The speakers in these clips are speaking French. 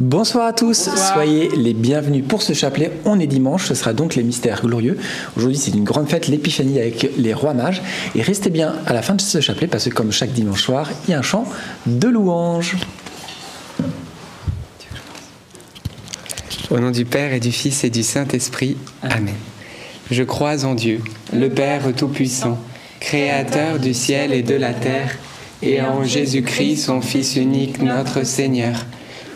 Bonsoir à tous, soyez les bienvenus pour ce chapelet. On est dimanche, ce sera donc les mystères glorieux. Aujourd'hui, c'est une grande fête, l'épiphanie avec les rois mages. Et restez bien à la fin de ce chapelet parce que, comme chaque dimanche soir, il y a un chant de louange. Au nom du Père et du Fils et du Saint-Esprit. Amen. Je crois en Dieu, le Père Tout-Puissant, Créateur du ciel et de la terre, et en Jésus-Christ, son Fils unique, notre Seigneur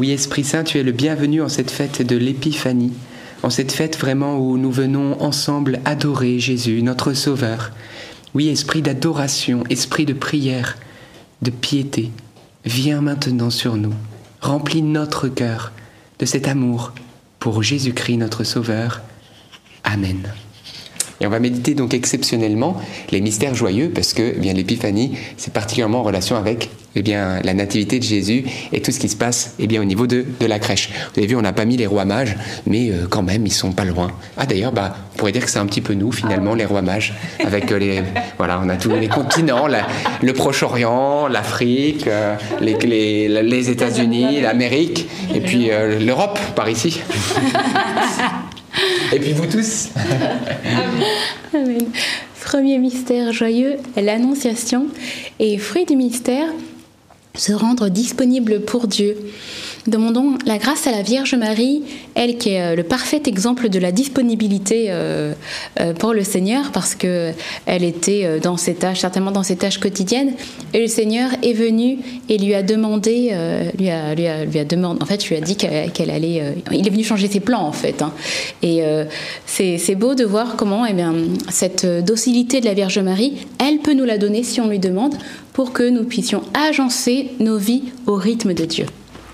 Oui, Esprit Saint, tu es le bienvenu en cette fête de l'Épiphanie, en cette fête vraiment où nous venons ensemble adorer Jésus, notre Sauveur. Oui, Esprit d'adoration, Esprit de prière, de piété, viens maintenant sur nous, remplis notre cœur de cet amour pour Jésus-Christ, notre Sauveur. Amen. Et on va méditer donc exceptionnellement les mystères joyeux parce que eh bien l'épiphanie, c'est particulièrement en relation avec eh bien, la nativité de Jésus et tout ce qui se passe eh bien, au niveau de, de la crèche. Vous avez vu, on n'a pas mis les rois mages, mais euh, quand même, ils sont pas loin. Ah d'ailleurs, bah, on pourrait dire que c'est un petit peu nous, finalement, les rois mages, avec euh, les... Voilà, on a tous les continents, le Proche-Orient, l'Afrique, euh, les, les, les États-Unis, l'Amérique, et puis l'Europe, par ici. Et puis vous tous. Premier mystère joyeux, l'Annonciation. Et fruit du mystère, se rendre disponible pour Dieu. Demandons la grâce à la Vierge Marie, elle qui est euh, le parfait exemple de la disponibilité euh, euh, pour le Seigneur, parce que elle était dans ses tâches, certainement dans ses tâches quotidiennes, et le Seigneur est venu et lui a demandé, lui a, lui a, lui a demandé, en fait, lui a dit qu'elle allait, il est venu changer ses plans en fait. Hein. Et c'est beau de voir comment, eh bien, cette docilité de la Vierge Marie, elle peut nous la donner si on lui demande, pour que nous puissions agencer nos vies au rythme de Dieu.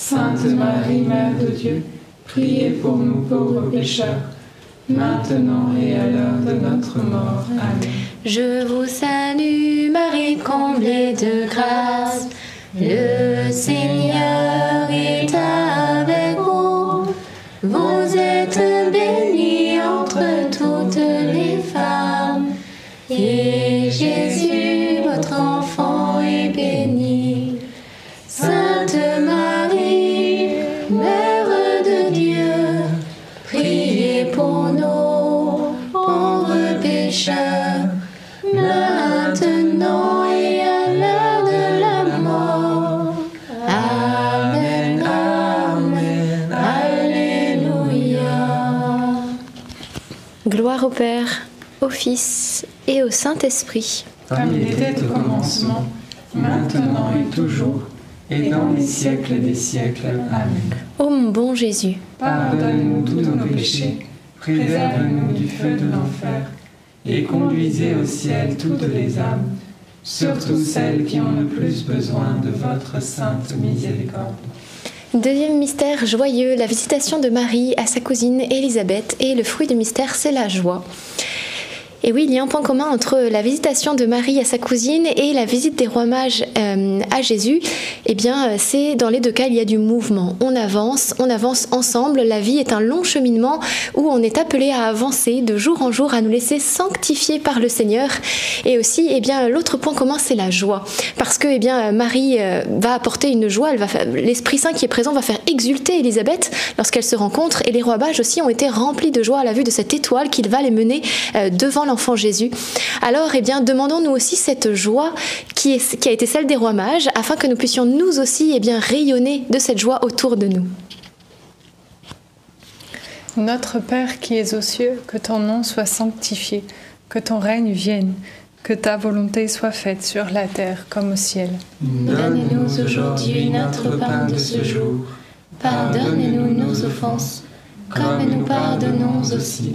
Sainte Marie, Mère de Dieu, priez pour nous pauvres pécheurs, maintenant et à l'heure de notre mort. Amen. Je vous salue Marie, comblée de grâce, Fils et au Saint-Esprit. Comme il était au commencement, maintenant et toujours, et dans les siècles des siècles. Amen. Ô mon bon Jésus, Pardonne-nous tous nos péchés, préserve-nous du feu de l'enfer, et conduisez au ciel toutes les âmes, surtout celles qui ont le plus besoin de votre sainte miséricorde. Deuxième mystère joyeux, la visitation de Marie à sa cousine Élisabeth. Et le fruit du mystère, c'est la joie. Et oui, il y a un point commun entre la visitation de Marie à sa cousine et la visite des rois mages euh, à Jésus. Eh bien, euh, c'est dans les deux cas, il y a du mouvement. On avance, on avance ensemble. La vie est un long cheminement où on est appelé à avancer de jour en jour, à nous laisser sanctifier par le Seigneur. Et aussi, eh bien, l'autre point commun, c'est la joie, parce que, eh bien, Marie euh, va apporter une joie. L'Esprit Saint qui est présent va faire exulter Élisabeth lorsqu'elle se rencontre. Et les rois mages aussi ont été remplis de joie à la vue de cette étoile qu'il va les mener devant l'enfant Jésus. Alors, eh bien, demandons-nous aussi cette joie qui, est, qui a été celle des rois mages, afin que nous puissions nous aussi, eh bien, rayonner de cette joie autour de nous. Notre Père qui es aux cieux, que ton nom soit sanctifié, que ton règne vienne, que ta volonté soit faite sur la terre comme au ciel. Donne-nous aujourd'hui notre pain de ce jour. Pardonne-nous nos offenses, comme nous pardonnons aussi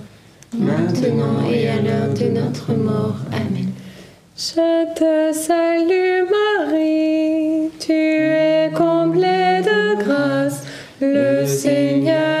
maintenant et à l'heure de notre mort. Amen. Je te salue Marie, tu es comblée de grâce, le Seigneur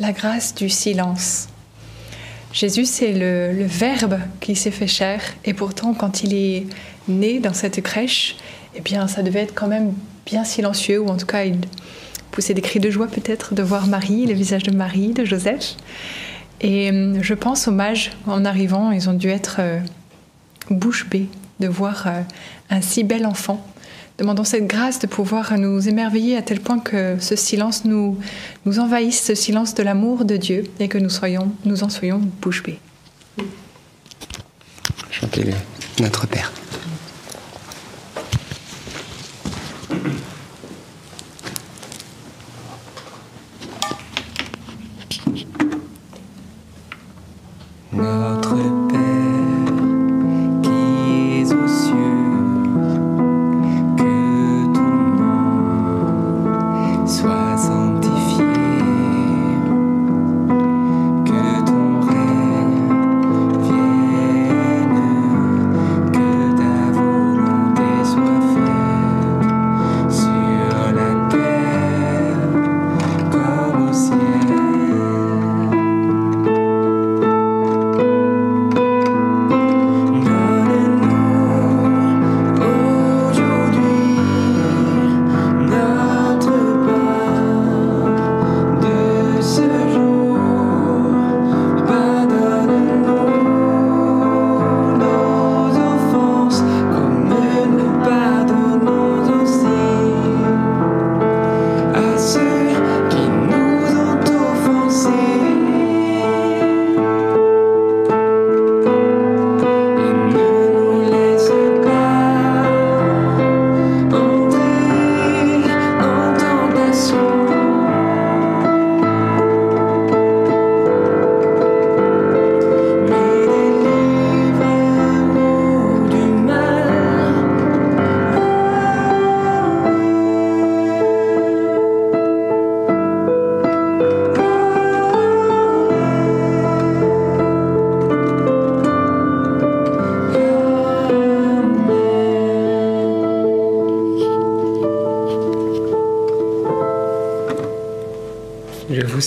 la grâce du silence. Jésus, c'est le, le Verbe qui s'est fait chair, et pourtant, quand il est né dans cette crèche, eh bien, ça devait être quand même bien silencieux, ou en tout cas, il poussait des cris de joie peut-être de voir Marie, le visage de Marie, de Joseph. Et hum, je pense aux mages, en arrivant, ils ont dû être euh, bouche bée de voir euh, un si bel enfant. Demandons cette grâce de pouvoir nous émerveiller à tel point que ce silence nous, nous envahisse, ce silence de l'amour de Dieu, et que nous, soyons, nous en soyons bouche bée. Chantez Notre Père. Notre Père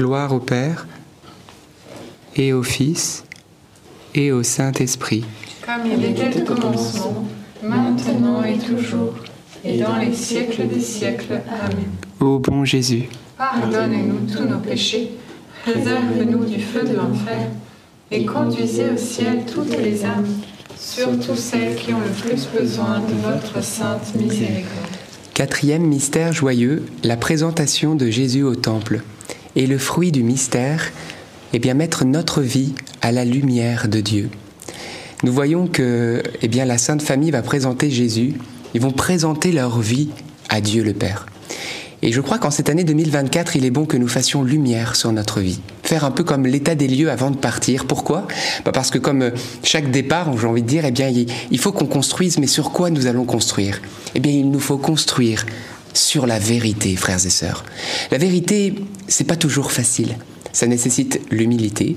Gloire au Père, et au Fils, et au Saint-Esprit. Comme il était au commencement, maintenant et toujours, et dans les siècles des siècles. Amen. Ô bon Jésus, Pardonne-nous tous nos péchés, préserve-nous du feu de l'enfer, et conduisez au ciel toutes les âmes, surtout celles qui ont le plus besoin de votre sainte miséricorde. Quatrième mystère joyeux, la présentation de Jésus au Temple. Et le fruit du mystère, eh bien mettre notre vie à la lumière de Dieu. Nous voyons que eh bien, la Sainte Famille va présenter Jésus, ils vont présenter leur vie à Dieu le Père. Et je crois qu'en cette année 2024, il est bon que nous fassions lumière sur notre vie. Faire un peu comme l'état des lieux avant de partir. Pourquoi? Bah Parce que comme euh, chaque départ, j'ai envie de dire, eh bien, il faut qu'on construise, mais sur quoi nous allons construire? Eh bien, il nous faut construire sur la vérité, frères et sœurs. La vérité, c'est pas toujours facile. Ça nécessite l'humilité,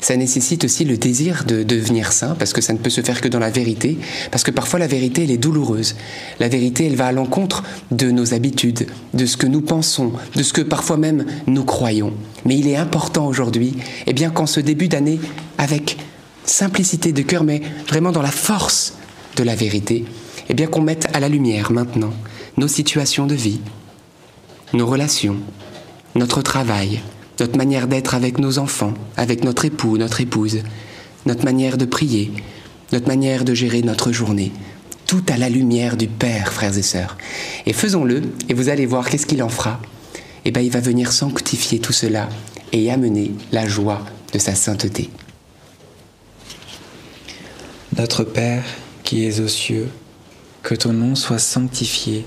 ça nécessite aussi le désir de devenir saint, parce que ça ne peut se faire que dans la vérité, parce que parfois la vérité, elle est douloureuse. La vérité, elle va à l'encontre de nos habitudes, de ce que nous pensons, de ce que parfois même nous croyons. Mais il est important aujourd'hui, eh bien, qu'en ce début d'année, avec simplicité de cœur, mais vraiment dans la force de la vérité, eh bien, qu'on mette à la lumière maintenant nos situations de vie, nos relations, notre travail, notre manière d'être avec nos enfants, avec notre époux, notre épouse, notre manière de prier, notre manière de gérer notre journée. tout à la lumière du Père, frères et sœurs. Et faisons-le, et vous allez voir qu'est-ce qu'il en fera. Eh bien, il va venir sanctifier tout cela et amener la joie de sa sainteté. Notre Père qui es aux cieux, que ton nom soit sanctifié,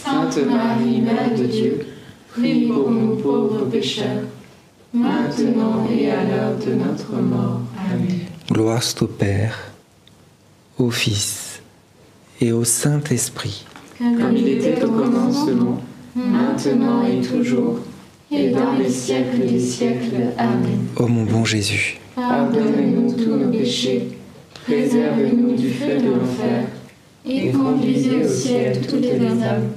Sainte Marie, Mère de Dieu, priez pour nous pauvres pécheurs, maintenant et à l'heure de notre mort. Amen. Gloire au Père, au Fils et au Saint-Esprit. Comme il était au commencement, maintenant et toujours, et dans les siècles des siècles. Amen. Ô mon bon Jésus, Pardonnez-nous tous nos péchés, préservez-nous du feu de l'enfer, et conduisez au ciel toutes les âmes,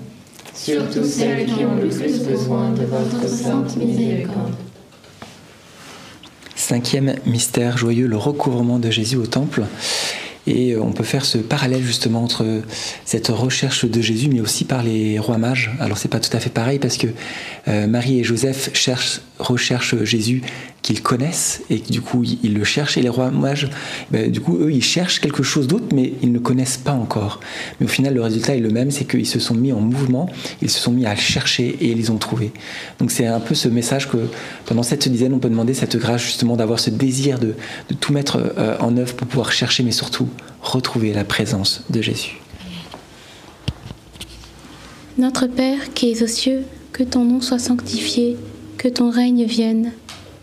surtout celles qui ont le plus besoin de votre sainte miséricorde. cinquième mystère joyeux, le recouvrement de Jésus au temple. Et euh, on peut faire ce parallèle justement entre cette recherche de Jésus, mais aussi par les rois mages. Alors c'est pas tout à fait pareil parce que euh, Marie et Joseph cherchent, recherchent Jésus qu'ils connaissent et du coup ils, le cherchent. Et les rois mages, ben, du coup eux ils cherchent quelque chose d'autre, mais ils ne connaissent pas encore. Mais au final le résultat est le même, c'est qu'ils se sont mis en mouvement, ils se sont mis à chercher et ils les ont trouvés. Donc c'est un peu ce message que pendant cette dizaine on peut demander cette grâce justement d'avoir ce désir de, de tout mettre euh, en œuvre pour pouvoir chercher, mais surtout retrouver la présence de Jésus. Notre Père qui es aux cieux, que ton nom soit sanctifié, que ton règne vienne,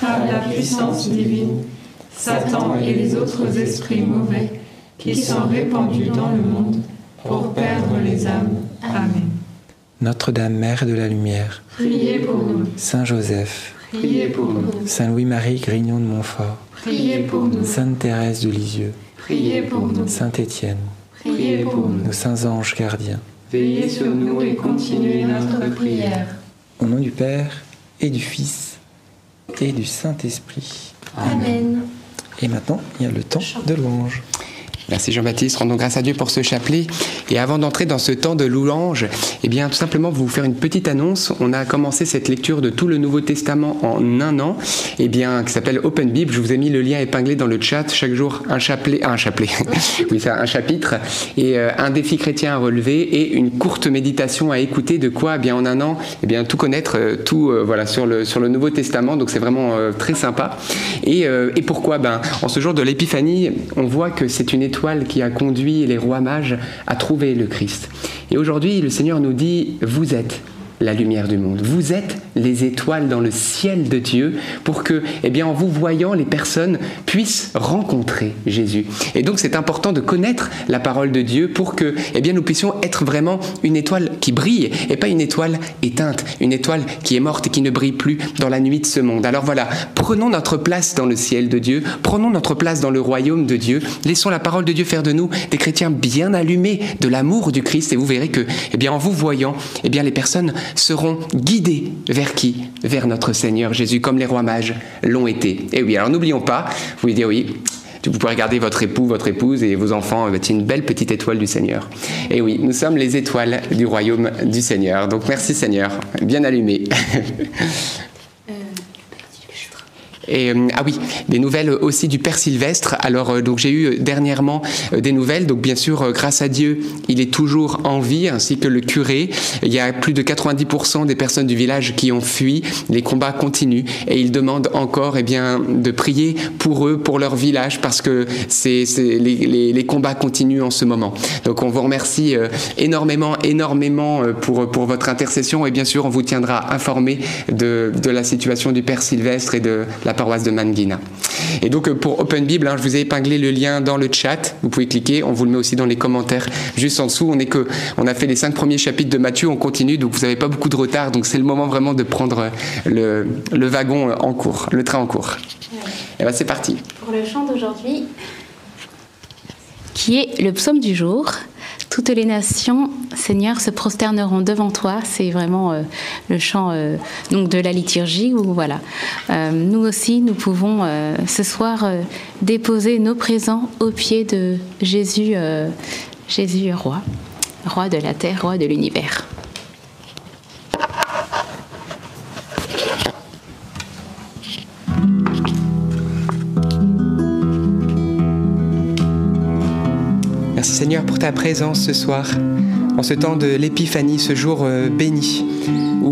par la puissance divine, Satan et les autres esprits mauvais qui sont répandus dans le monde pour perdre les âmes. Amen. Notre-Dame, Mère de la Lumière, Priez pour nous. Saint Joseph, Priez pour nous. Saint Louis-Marie Grignon de Montfort. Priez pour nous. Sainte Thérèse de Lisieux. Priez pour nous. Saint Étienne. Priez pour nous. Nos saints anges gardiens. Veillez sur nous et continuez notre prière. Au nom du Père et du Fils et du Saint-Esprit. Amen. Et maintenant, il y a le temps de louange. Merci Jean-Baptiste, rendons grâce à Dieu pour ce chapelet. Et avant d'entrer dans ce temps de louange, eh bien tout simplement vous faire une petite annonce. On a commencé cette lecture de tout le Nouveau Testament en un an, eh bien qui s'appelle Open Bible. Je vous ai mis le lien épinglé dans le chat. Chaque jour un chapelet, un chapelet, oui ça, un chapitre et euh, un défi chrétien à relever et une courte méditation à écouter. De quoi, eh bien en un an, eh bien tout connaître, euh, tout euh, voilà sur le sur le Nouveau Testament. Donc c'est vraiment très sympa. Et, et pourquoi? Ben en ce jour de l'Épiphanie, on voit que c'est une étoile qui a conduit les rois mages à trouver le Christ. Et aujourd'hui, le Seigneur nous dit, vous êtes la lumière du monde. Vous êtes les étoiles dans le ciel de Dieu pour que, eh bien, en vous voyant, les personnes puissent rencontrer Jésus. Et donc, c'est important de connaître la parole de Dieu pour que, eh bien, nous puissions être vraiment une étoile qui brille et pas une étoile éteinte, une étoile qui est morte et qui ne brille plus dans la nuit de ce monde. Alors voilà, prenons notre place dans le ciel de Dieu, prenons notre place dans le royaume de Dieu, laissons la parole de Dieu faire de nous des chrétiens bien allumés de l'amour du Christ et vous verrez que, eh bien, en vous voyant, eh bien, les personnes seront guidés vers qui? Vers notre Seigneur Jésus, comme les rois mages l'ont été. Et oui, alors n'oublions pas, vous oui, vous pouvez regarder votre époux, votre épouse et vos enfants, c'est une belle petite étoile du Seigneur. Et oui, nous sommes les étoiles du royaume du Seigneur. Donc merci Seigneur, bien allumé. Et, euh, ah oui, des nouvelles aussi du Père Sylvestre. Alors euh, donc j'ai eu dernièrement euh, des nouvelles. Donc bien sûr, grâce à Dieu, il est toujours en vie, ainsi que le curé. Il y a plus de 90% des personnes du village qui ont fui. Les combats continuent et ils demandent encore, eh bien, de prier pour eux, pour leur village, parce que c'est les, les- combats continuent en ce moment. Donc on vous remercie énormément, énormément pour pour votre intercession et bien sûr on vous tiendra informé de de la situation du Père Sylvestre et de la paroisse de Manguina. Et donc euh, pour Open Bible, hein, je vous ai épinglé le lien dans le chat. Vous pouvez cliquer. On vous le met aussi dans les commentaires juste en dessous. On est que, on a fait les cinq premiers chapitres de Matthieu. On continue, donc vous n'avez pas beaucoup de retard. Donc c'est le moment vraiment de prendre le, le wagon en cours, le train en cours. Et ben c'est parti. Pour le chant d'aujourd'hui, qui est le psaume du jour. Toutes les nations, Seigneur, se prosterneront devant toi. C'est vraiment euh, le chant euh, de la liturgie où voilà. Euh, nous aussi, nous pouvons ce soir déposer nos présents au pied de Jésus, Jésus roi, roi de la terre, roi de l'univers. Seigneur pour ta présence ce soir, en ce temps de l'épiphanie, ce jour euh, béni,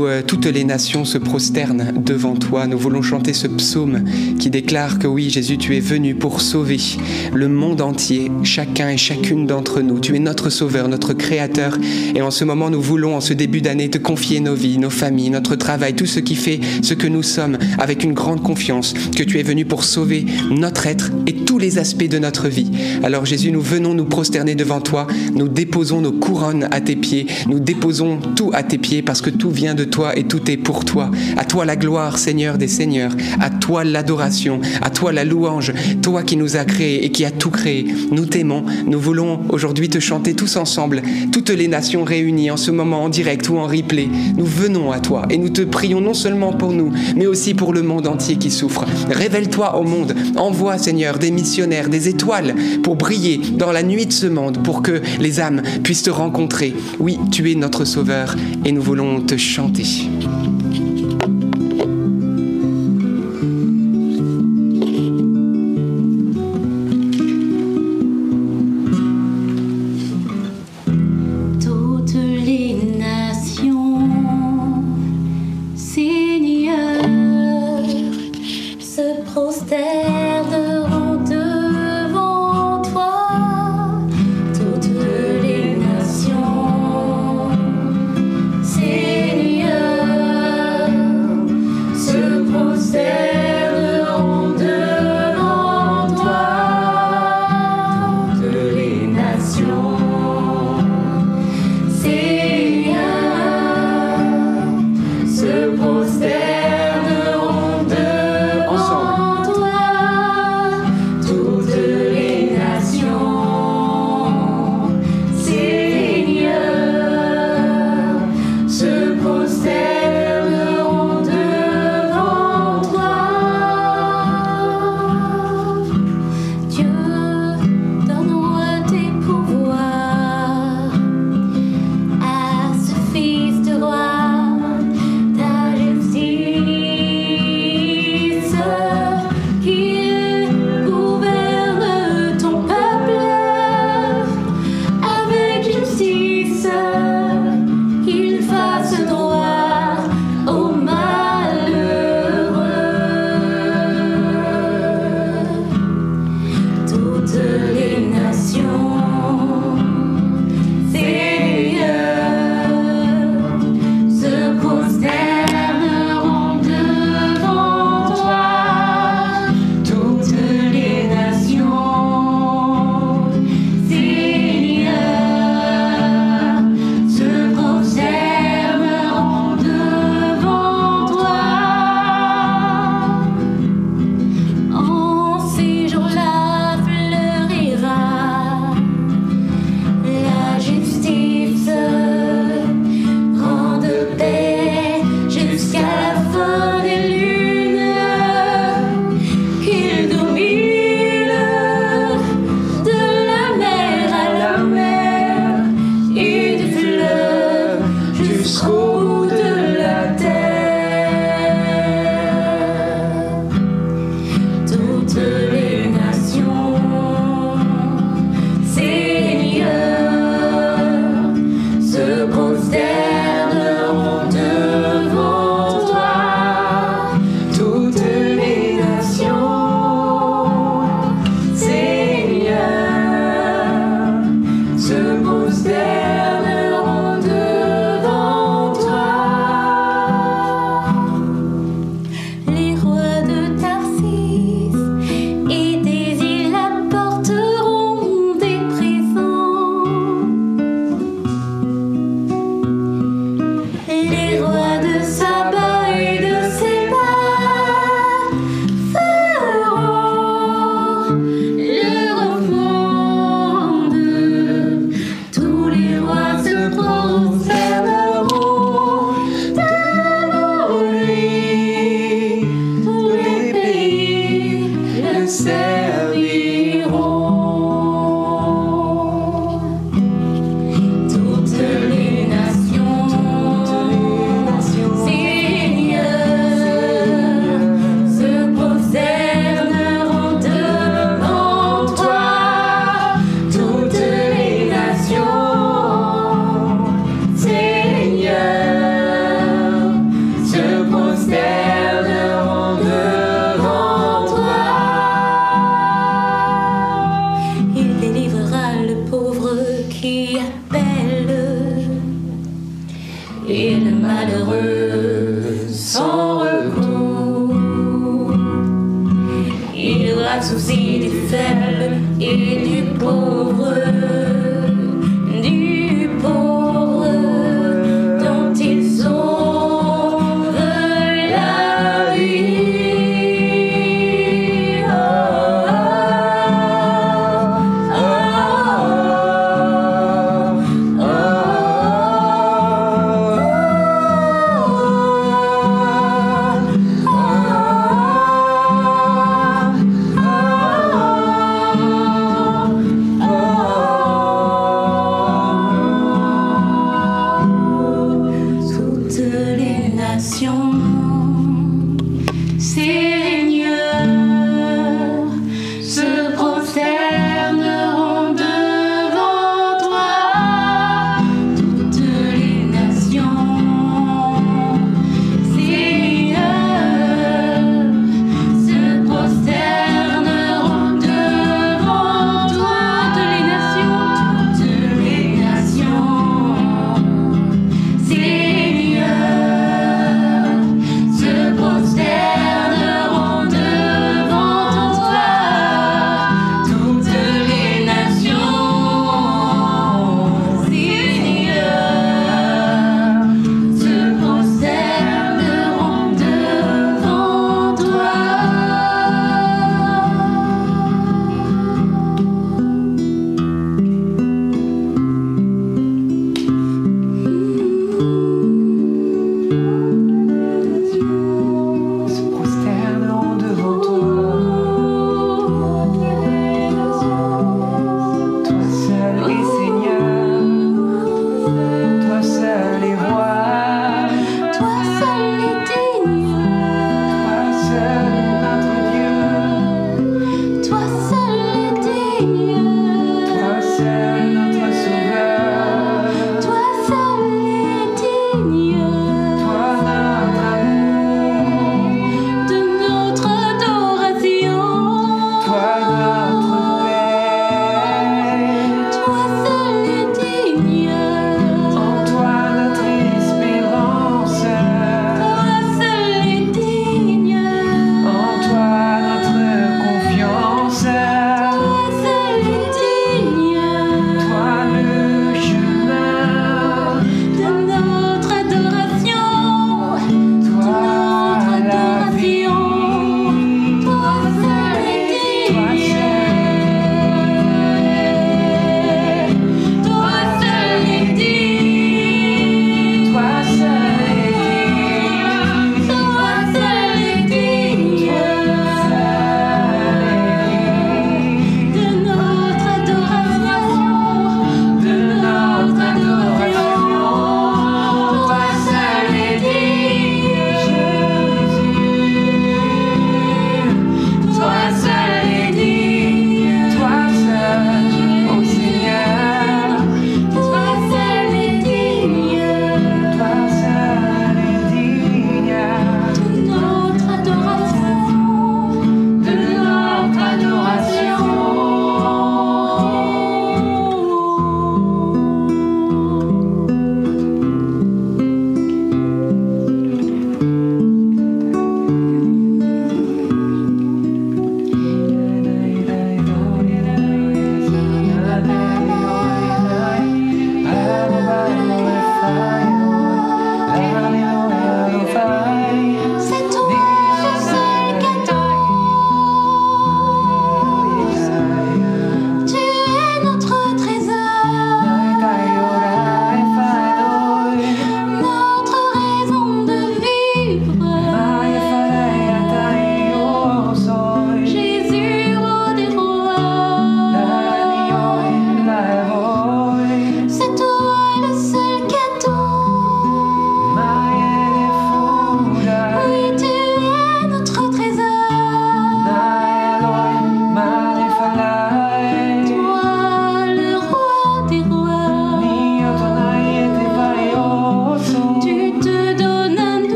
euh, toutes les nations se prosternent devant toi. Nous voulons chanter ce psaume qui déclare que oui, Jésus, tu es venu pour sauver le monde entier, chacun et chacune d'entre nous. Tu es notre sauveur, notre créateur. Et en ce moment, nous voulons, en ce début d'année, te confier nos vies, nos familles, notre travail, tout ce qui fait ce que nous sommes, avec une grande confiance que tu es venu pour sauver notre être et tous les aspects de notre vie. Alors Jésus, nous venons nous prosterner devant toi, nous déposons nos couronnes à tes pieds, nous déposons tout à tes pieds parce que tout vient de toi et tout est pour toi. À toi la gloire, Seigneur des Seigneurs, à toi l'adoration, à toi la louange, toi qui nous as créés et qui as tout créé. Nous t'aimons, nous voulons aujourd'hui te chanter tous ensemble, toutes les nations réunies en ce moment en direct ou en replay. Nous venons à toi et nous te prions non seulement pour nous, mais aussi pour le monde entier qui souffre. Révèle-toi au monde, envoie Seigneur des missionnaires, des étoiles pour briller dans la nuit de ce monde, pour que les âmes puissent te rencontrer. Oui, tu es notre Sauveur et nous voulons te chanter. Toutes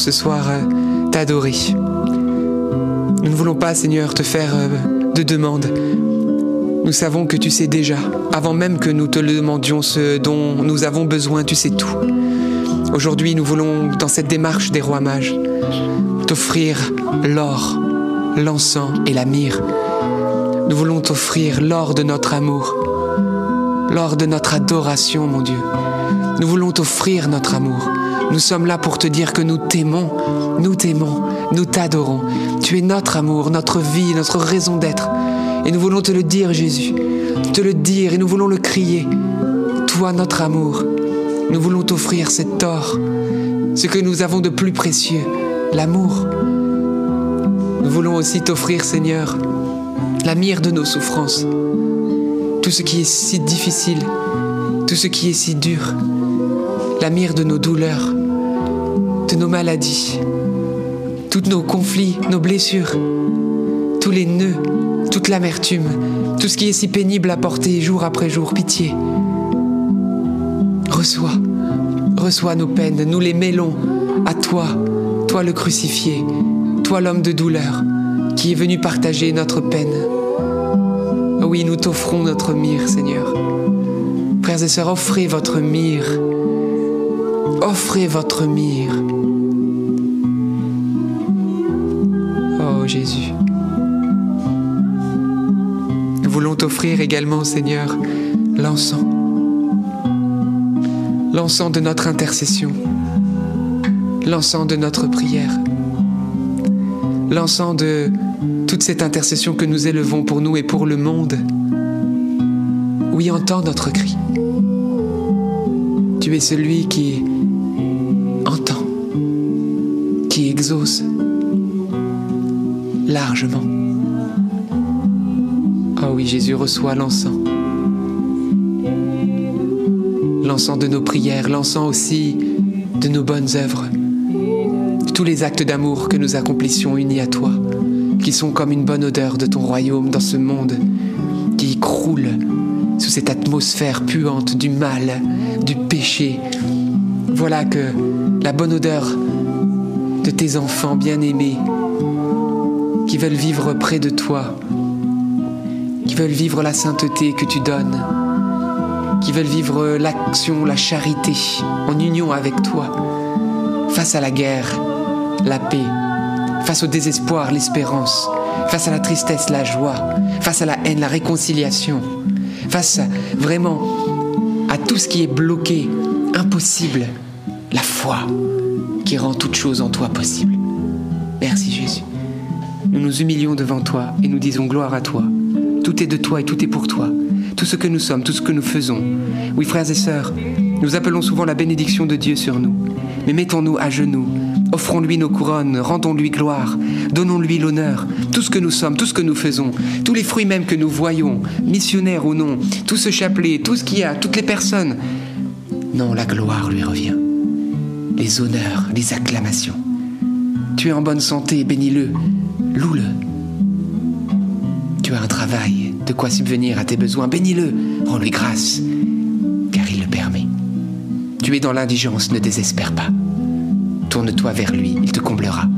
ce soir euh, t'adorer. Nous ne voulons pas, Seigneur, te faire euh, de demande. Nous savons que tu sais déjà, avant même que nous te le demandions, ce dont nous avons besoin, tu sais tout. Aujourd'hui, nous voulons, dans cette démarche des rois mages, t'offrir l'or, l'encens et la myrrhe. Nous voulons t'offrir l'or de notre amour, l'or de notre adoration, mon Dieu. Nous voulons t'offrir notre amour. Nous sommes là pour te dire que nous t'aimons, nous t'aimons, nous t'adorons. Tu es notre amour, notre vie, notre raison d'être. Et nous voulons te le dire, Jésus, te le dire et nous voulons le crier. Toi, notre amour, nous voulons t'offrir cet or, ce que nous avons de plus précieux, l'amour. Nous voulons aussi t'offrir, Seigneur, la mire de nos souffrances, tout ce qui est si difficile, tout ce qui est si dur, la mire de nos douleurs, nos maladies, tous nos conflits, nos blessures, tous les nœuds, toute l'amertume, tout ce qui est si pénible à porter jour après jour. Pitié. Reçois, reçois nos peines, nous les mêlons à toi, toi le crucifié, toi l'homme de douleur, qui est venu partager notre peine. Oui, nous t'offrons notre mire, Seigneur. Frères et sœurs, offrez votre mire. Offrez votre mire. Jésus. Nous voulons t'offrir également, Seigneur, l'encens. L'encens de notre intercession. L'encens de notre prière. L'encens de toute cette intercession que nous élevons pour nous et pour le monde. Oui, entends notre cri. Tu es celui qui entend, qui exauce largement. Oh oui, Jésus reçoit l'encens. L'encens de nos prières, l'encens aussi de nos bonnes œuvres, tous les actes d'amour que nous accomplissions unis à toi, qui sont comme une bonne odeur de ton royaume dans ce monde qui croule sous cette atmosphère puante du mal, du péché. Voilà que la bonne odeur de tes enfants bien-aimés qui veulent vivre près de toi, qui veulent vivre la sainteté que tu donnes, qui veulent vivre l'action, la charité en union avec toi, face à la guerre, la paix, face au désespoir, l'espérance, face à la tristesse, la joie, face à la haine, la réconciliation, face vraiment à tout ce qui est bloqué, impossible, la foi qui rend toute chose en toi possible. Merci Jésus. Nous nous humilions devant toi et nous disons gloire à toi. Tout est de toi et tout est pour toi. Tout ce que nous sommes, tout ce que nous faisons. Oui, frères et sœurs, nous appelons souvent la bénédiction de Dieu sur nous. Mais mettons-nous à genoux, offrons-lui nos couronnes, rendons-lui gloire, donnons-lui l'honneur, tout ce que nous sommes, tout ce que nous faisons, tous les fruits même que nous voyons, missionnaires ou non, tout ce chapelet, tout ce qu'il y a, toutes les personnes. Non, la gloire lui revient. Les honneurs, les acclamations. Tu es en bonne santé, bénis-le, loue-le. Tu as un travail, de quoi subvenir à tes besoins, bénis-le, rends-lui grâce, car il le permet. Tu es dans l'indigence, ne désespère pas. Tourne-toi vers lui, il te comblera,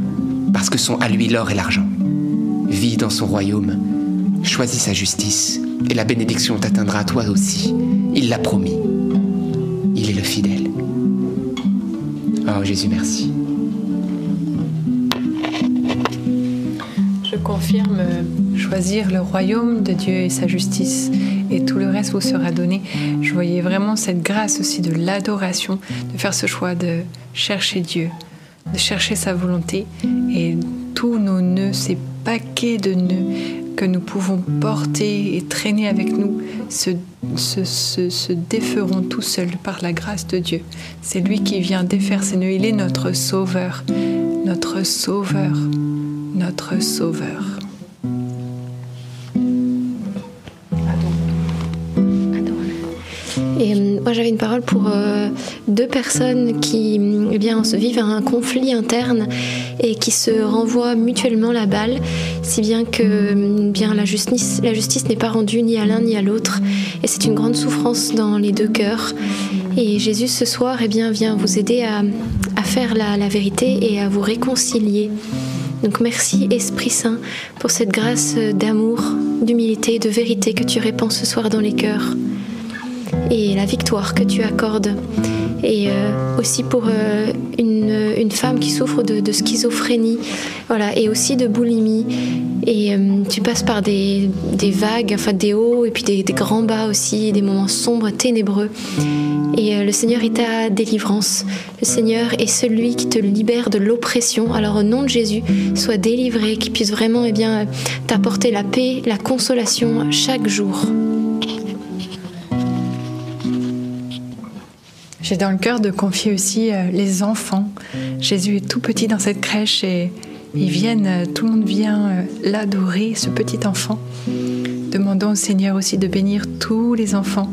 parce que sont à lui l'or et l'argent. Vis dans son royaume, choisis sa justice, et la bénédiction t'atteindra toi aussi. Il l'a promis. Il est le fidèle. Oh Jésus, merci. Confirme euh, choisir le royaume de Dieu et sa justice et tout le reste vous sera donné. Je voyais vraiment cette grâce aussi de l'adoration, de faire ce choix de chercher Dieu, de chercher sa volonté et tous nos nœuds, ces paquets de nœuds que nous pouvons porter et traîner avec nous se, se, déferont tout seuls par la grâce de Dieu. C'est lui qui vient défaire ces nœuds. Il est notre sauveur, notre sauveur, notre sauveur. Et euh, moi j'avais une parole pour euh, deux personnes qui eh bien, se vivent un conflit interne et qui se renvoient mutuellement la balle, si bien que eh bien, la justice, la justice n'est pas rendue ni à l'un ni à l'autre. Et c'est une grande souffrance dans les deux cœurs. Et Jésus, ce soir, eh bien, vient vous aider à, faire la vérité et à vous réconcilier. Donc merci Esprit Saint pour cette grâce d'amour, d'humilité, de vérité que tu répands ce soir dans les cœurs et la victoire que tu accordes. Et euh, aussi pour euh, une, femme qui souffre de, schizophrénie, voilà, et aussi de boulimie. Et euh, tu passes par des, vagues, enfin des hauts et puis des, grands bas aussi, des moments sombres, ténébreux. Et le Seigneur est ta délivrance. Le Seigneur est celui qui te libère de l'oppression. Alors au nom de Jésus, sois délivré, qu'il puisse vraiment eh bien, t'apporter la paix, la consolation chaque jour. J'ai dans le cœur de confier aussi euh, les enfants. Jésus est tout petit dans cette crèche et ils viennent, euh, tout le monde vient euh, l'adorer, ce petit enfant. Demandons au Seigneur aussi de bénir tous les enfants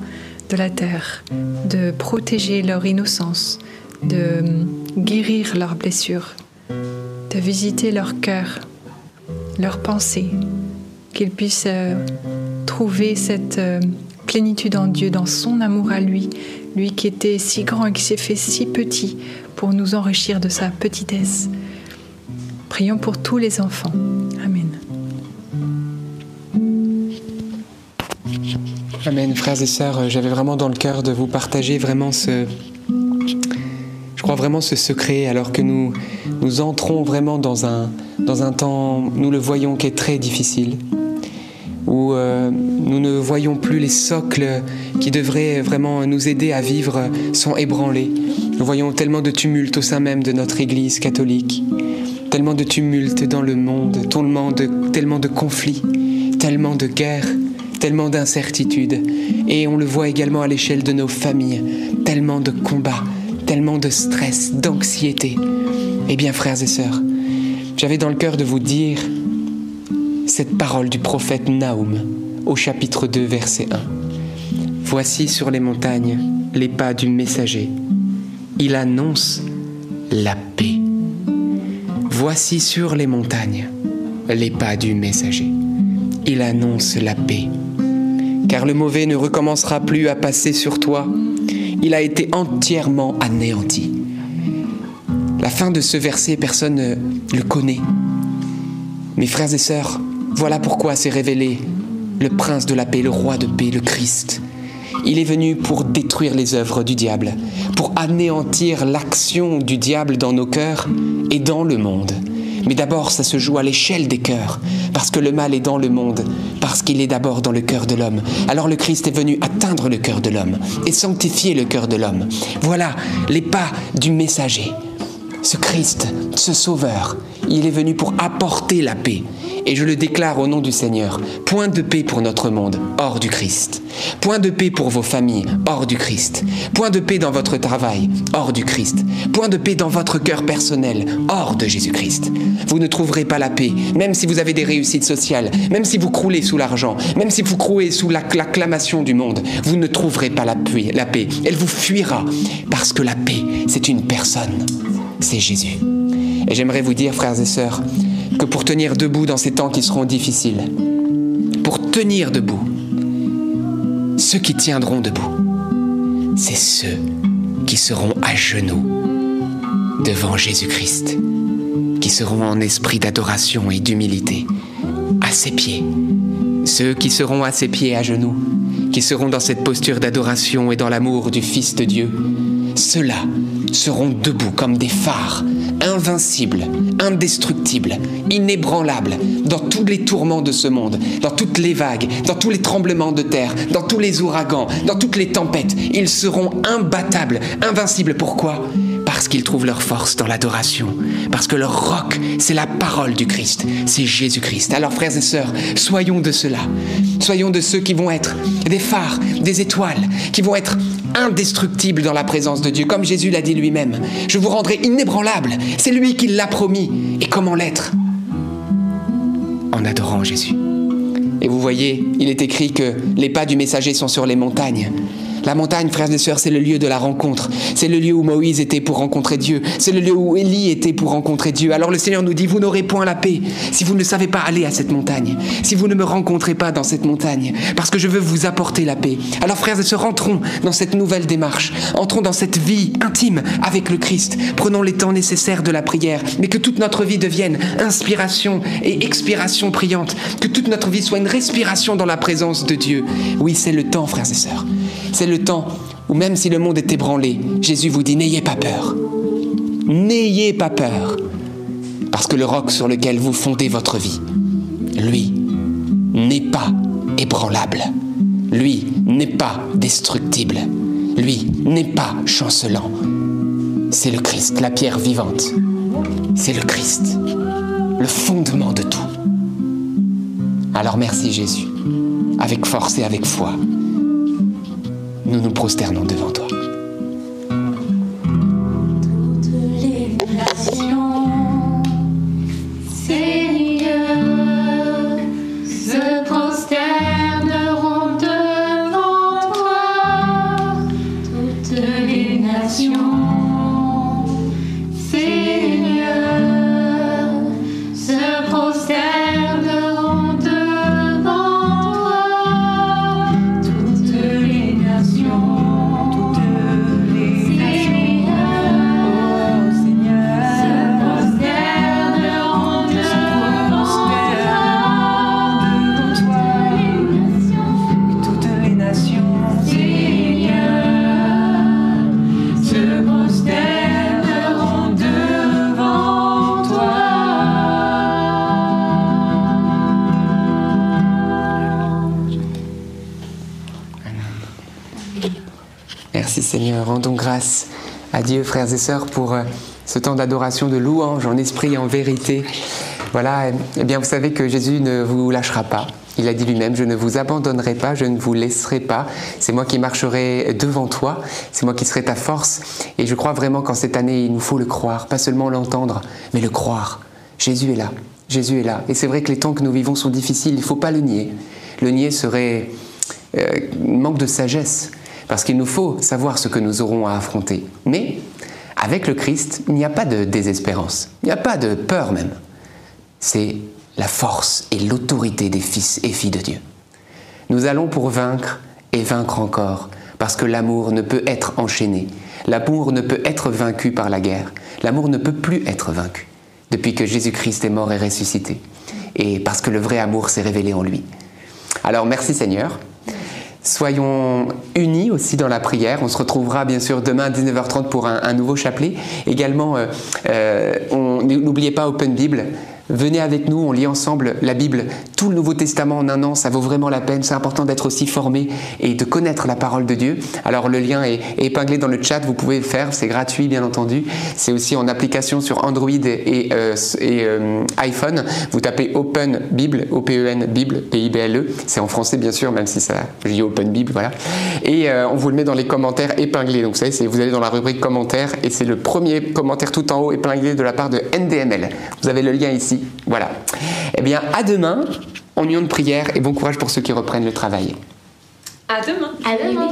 de la terre, de protéger leur innocence, de euh, guérir leurs blessures, de visiter leur cœur, leurs pensées, qu'ils puissent trouver cette plénitude en Dieu, dans son amour à lui, lui qui était si grand et qui s'est fait si petit pour nous enrichir de sa petitesse. Prions pour tous les enfants. Amen. Amen, frères et sœurs. J'avais vraiment dans le cœur de vous partager vraiment ce, je crois vraiment ce secret, alors que nous nous entrons vraiment dans un dans un temps, nous le voyons, qui est très difficile, où euh, nous ne voyons plus les socles qui devraient vraiment nous aider à vivre sont ébranlés. Nous voyons tellement de tumulte au sein même de notre Église catholique, tellement de tumulte dans le monde, tellement de, tellement de conflits, tellement de guerres, tellement d'incertitudes. Et on le voit également à l'échelle de nos familles, tellement de combats, tellement de stress, d'anxiété. Eh bien, frères et sœurs, j'avais dans le cœur de vous dire cette parole du prophète Naoum au chapitre 2, verset 1. Voici sur les montagnes les pas du messager. Il annonce la paix. Voici sur les montagnes les pas du messager. Il annonce la paix. Car le mauvais ne recommencera plus à passer sur toi. Il a été entièrement anéanti. La fin de ce verset, personne ne le connaît. Mes frères et sœurs, voilà pourquoi s'est révélé le prince de la paix, le roi de paix, le Christ. Il est venu pour détruire les œuvres du diable, pour anéantir l'action du diable dans nos cœurs et dans le monde. Mais d'abord, ça se joue à l'échelle des cœurs, parce que le mal est dans le monde, parce qu'il est d'abord dans le cœur de l'homme. Alors le Christ est venu atteindre le cœur de l'homme et sanctifier le cœur de l'homme. Voilà les pas du messager. Ce Christ, ce Sauveur, il est venu pour apporter la paix. Et je le déclare au nom du Seigneur, point de paix pour notre monde, hors du Christ. Point de paix pour vos familles, hors du Christ. Point de paix dans votre travail, hors du Christ. Point de paix dans votre cœur personnel, hors de Jésus-Christ. Vous ne trouverez pas la paix, même si vous avez des réussites sociales, même si vous croulez sous l'argent, même si vous croulez sous la- l'acclamation du monde, vous ne trouverez pas la paix, la paix. Elle vous fuira, parce que la paix, c'est une personne, c'est Jésus. Et j'aimerais vous dire, frères et sœurs, que pour tenir debout dans ces temps qui seront difficiles, pour tenir debout, ceux qui tiendront debout, c'est ceux qui seront à genoux devant Jésus-Christ, qui seront en esprit d'adoration et d'humilité, à ses pieds. Ceux qui seront à ses pieds à genoux, qui seront dans cette posture d'adoration et dans l'amour du Fils de Dieu, ceux-là seront debout comme des phares, invincibles, indestructibles, inébranlables, dans tous les tourments de ce monde, dans toutes les vagues, dans tous les tremblements de terre, dans tous les ouragans, dans toutes les tempêtes. Ils seront imbattables, invincibles. Pourquoi? Parce qu'ils trouvent leur force dans l'adoration, parce que leur roc, c'est la parole du Christ, c'est Jésus-Christ. Alors frères et sœurs, soyons de cela, soyons de ceux qui vont être des phares, des étoiles, qui vont être indestructibles dans la présence de Dieu, comme Jésus l'a dit lui-même. Je vous rendrai inébranlable, c'est lui qui l'a promis. Et comment l'être En adorant Jésus. Et vous voyez, il est écrit que les pas du messager sont sur les montagnes. La montagne, frères et sœurs, c'est le lieu de la rencontre. C'est le lieu où Moïse était pour rencontrer Dieu. C'est le lieu où Élie était pour rencontrer Dieu. Alors le Seigneur nous dit, vous n'aurez point la paix si vous ne savez pas aller à cette montagne, si vous ne me rencontrez pas dans cette montagne, parce que je veux vous apporter la paix. Alors frères et sœurs, entrons dans cette nouvelle démarche. Entrons dans cette vie intime avec le Christ. Prenons les temps nécessaires de la prière, mais que toute notre vie devienne inspiration et expiration priante. Que toute notre vie soit une respiration dans la présence de Dieu. Oui, c'est le temps, frères et sœurs. Le temps où même si le monde est ébranlé, Jésus vous dit n'ayez pas peur. N'ayez pas peur. Parce que le roc sur lequel vous fondez votre vie, lui, n'est pas ébranlable. Lui n'est pas destructible. Lui n'est pas chancelant. C'est le Christ, la pierre vivante. C'est le Christ, le fondement de tout. Alors merci Jésus, avec force et avec foi. Nous nous prosternons devant toi. Dieu, frères et sœurs, pour euh, ce temps d'adoration, de louange en esprit et en vérité. Voilà, eh bien vous savez que Jésus ne vous lâchera pas. Il a dit lui-même, je ne vous abandonnerai pas, je ne vous laisserai pas. C'est moi qui marcherai devant toi, c'est moi qui serai ta force. Et je crois vraiment qu'en cette année, il nous faut le croire, pas seulement l'entendre, mais le croire. Jésus est là, Jésus est là. Et c'est vrai que les temps que nous vivons sont difficiles, il ne faut pas le nier. Le nier serait euh, manque de sagesse, parce qu'il nous faut savoir ce que nous aurons à affronter. Mais avec le Christ, il n'y a pas de désespérance, il n'y a pas de peur même. C'est la force et l'autorité des fils et filles de Dieu. Nous allons pour vaincre et vaincre encore, parce que l'amour ne peut être enchaîné, l'amour ne peut être vaincu par la guerre, l'amour ne peut plus être vaincu depuis que Jésus-Christ est mort et ressuscité, et parce que le vrai amour s'est révélé en lui. Alors merci Seigneur. Soyons unis aussi dans la prière. On se retrouvera bien sûr demain à 19h30 pour un, nouveau chapelet. Également, euh, euh, n'oubliez pas Open Bible. Venez avec nous, on lit ensemble la Bible, tout le Nouveau Testament en un an, ça vaut vraiment la peine. C'est important d'être aussi formé et de connaître la parole de Dieu. Alors le lien est, épinglé dans le chat, vous pouvez le faire, c'est gratuit bien entendu. C'est aussi en application sur Android et, euh, euh, iPhone. Vous tapez Open Bible, O-P-E-N Bible, P-I-B-L-E. C'est en français bien sûr, même si ça, je dis Open Bible, voilà. Et euh, on vous le met dans les commentaires épinglés. Donc vous savez, vous allez dans la rubrique commentaires et c'est le premier commentaire tout en haut épinglé de la part de NDML. Vous avez le lien ici. Voilà. Eh bien, à demain en union de prière et bon courage pour ceux qui reprennent le travail. À demain. À demain.